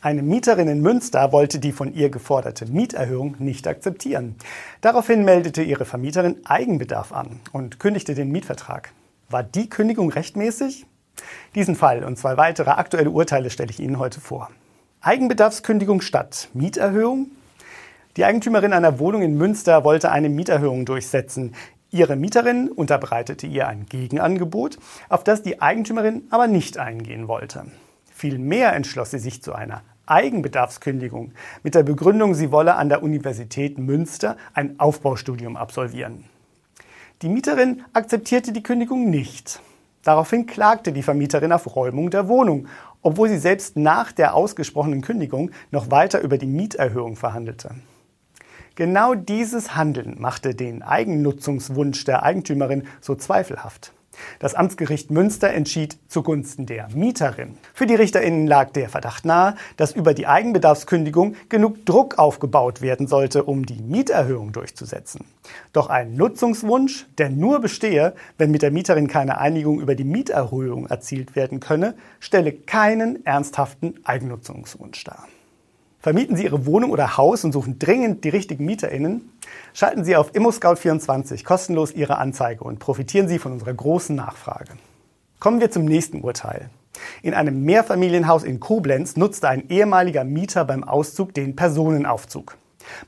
Eine Mieterin in Münster wollte die von ihr geforderte Mieterhöhung nicht akzeptieren. Daraufhin meldete ihre Vermieterin Eigenbedarf an und kündigte den Mietvertrag. War die Kündigung rechtmäßig? Diesen Fall und zwei weitere aktuelle Urteile stelle ich Ihnen heute vor. Eigenbedarfskündigung statt Mieterhöhung? Die Eigentümerin einer Wohnung in Münster wollte eine Mieterhöhung durchsetzen. Ihre Mieterin unterbreitete ihr ein Gegenangebot, auf das die Eigentümerin aber nicht eingehen wollte. Vielmehr entschloss sie sich zu einer Eigenbedarfskündigung mit der Begründung, sie wolle an der Universität Münster ein Aufbaustudium absolvieren. Die Mieterin akzeptierte die Kündigung nicht. Daraufhin klagte die Vermieterin auf Räumung der Wohnung, obwohl sie selbst nach der ausgesprochenen Kündigung noch weiter über die Mieterhöhung verhandelte. Genau dieses Handeln machte den Eigennutzungswunsch der Eigentümerin so zweifelhaft. Das Amtsgericht Münster entschied zugunsten der Mieterin. Für die Richterinnen lag der Verdacht nahe, dass über die Eigenbedarfskündigung genug Druck aufgebaut werden sollte, um die Mieterhöhung durchzusetzen. Doch ein Nutzungswunsch, der nur bestehe, wenn mit der Mieterin keine Einigung über die Mieterhöhung erzielt werden könne, stelle keinen ernsthaften Eigennutzungswunsch dar. Vermieten Sie Ihre Wohnung oder Haus und suchen dringend die richtigen MieterInnen? Schalten Sie auf ImmoScout24 kostenlos Ihre Anzeige und profitieren Sie von unserer großen Nachfrage. Kommen wir zum nächsten Urteil. In einem Mehrfamilienhaus in Koblenz nutzte ein ehemaliger Mieter beim Auszug den Personenaufzug.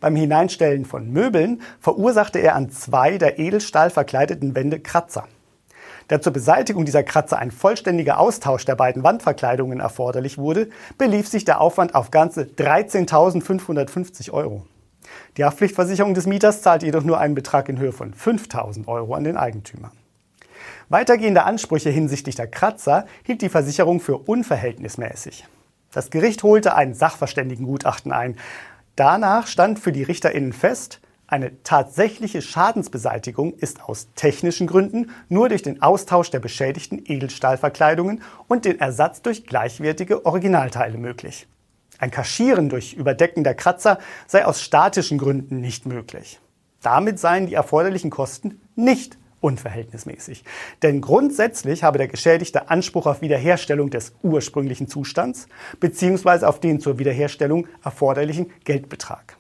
Beim Hineinstellen von Möbeln verursachte er an zwei der Edelstahl verkleideten Wände Kratzer. Da zur Beseitigung dieser Kratzer ein vollständiger Austausch der beiden Wandverkleidungen erforderlich wurde, belief sich der Aufwand auf ganze 13.550 Euro. Die Haftpflichtversicherung des Mieters zahlt jedoch nur einen Betrag in Höhe von 5.000 Euro an den Eigentümer. Weitergehende Ansprüche hinsichtlich der Kratzer hielt die Versicherung für unverhältnismäßig. Das Gericht holte ein Sachverständigengutachten ein. Danach stand für die RichterInnen fest, eine tatsächliche Schadensbeseitigung ist aus technischen Gründen nur durch den Austausch der beschädigten Edelstahlverkleidungen und den Ersatz durch gleichwertige Originalteile möglich. Ein Kaschieren durch Überdecken der Kratzer sei aus statischen Gründen nicht möglich. Damit seien die erforderlichen Kosten nicht unverhältnismäßig. Denn grundsätzlich habe der Geschädigte Anspruch auf Wiederherstellung des ursprünglichen Zustands bzw. auf den zur Wiederherstellung erforderlichen Geldbetrag.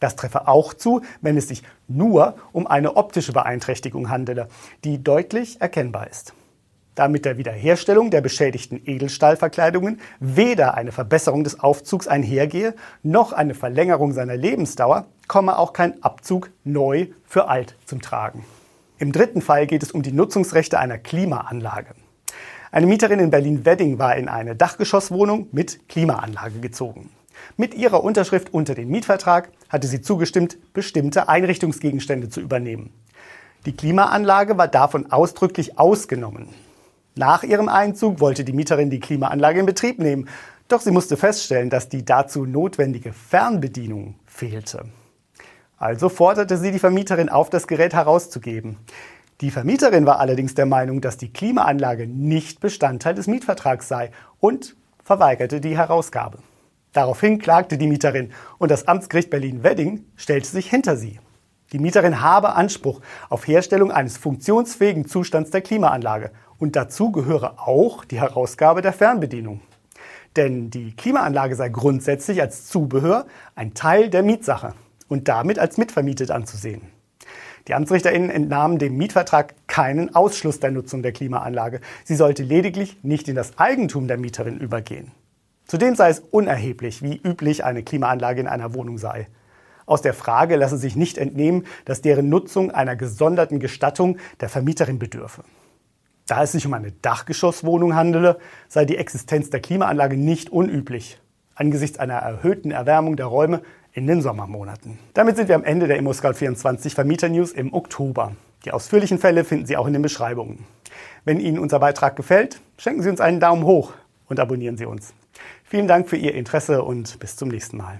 Das treffe auch zu, wenn es sich nur um eine optische Beeinträchtigung handele, die deutlich erkennbar ist. Da mit der Wiederherstellung der beschädigten Edelstahlverkleidungen weder eine Verbesserung des Aufzugs einhergehe, noch eine Verlängerung seiner Lebensdauer, komme auch kein Abzug neu für alt zum Tragen. Im dritten Fall geht es um die Nutzungsrechte einer Klimaanlage. Eine Mieterin in Berlin-Wedding war in eine Dachgeschosswohnung mit Klimaanlage gezogen. Mit ihrer Unterschrift unter den Mietvertrag hatte sie zugestimmt, bestimmte Einrichtungsgegenstände zu übernehmen. Die Klimaanlage war davon ausdrücklich ausgenommen. Nach ihrem Einzug wollte die Mieterin die Klimaanlage in Betrieb nehmen, doch sie musste feststellen, dass die dazu notwendige Fernbedienung fehlte. Also forderte sie die Vermieterin auf, das Gerät herauszugeben. Die Vermieterin war allerdings der Meinung, dass die Klimaanlage nicht Bestandteil des Mietvertrags sei und verweigerte die Herausgabe. Daraufhin klagte die Mieterin und das Amtsgericht Berlin-Wedding stellte sich hinter sie. Die Mieterin habe Anspruch auf Herstellung eines funktionsfähigen Zustands der Klimaanlage und dazu gehöre auch die Herausgabe der Fernbedienung. Denn die Klimaanlage sei grundsätzlich als Zubehör ein Teil der Mietsache und damit als mitvermietet anzusehen. Die AmtsrichterInnen entnahmen dem Mietvertrag keinen Ausschluss der Nutzung der Klimaanlage. Sie sollte lediglich nicht in das Eigentum der Mieterin übergehen. Zudem sei es unerheblich, wie üblich eine Klimaanlage in einer Wohnung sei. Aus der Frage lasse sich nicht entnehmen, dass deren Nutzung einer gesonderten Gestattung der Vermieterin bedürfe. Da es sich um eine Dachgeschosswohnung handele, sei die Existenz der Klimaanlage nicht unüblich, angesichts einer erhöhten Erwärmung der Räume in den Sommermonaten. Damit sind wir am Ende der ImmoScout24 Vermieter News im Oktober. Die ausführlichen Fälle finden Sie auch in den Beschreibungen. Wenn Ihnen unser Beitrag gefällt, schenken Sie uns einen Daumen hoch und abonnieren Sie uns. Vielen Dank für Ihr Interesse und bis zum nächsten Mal.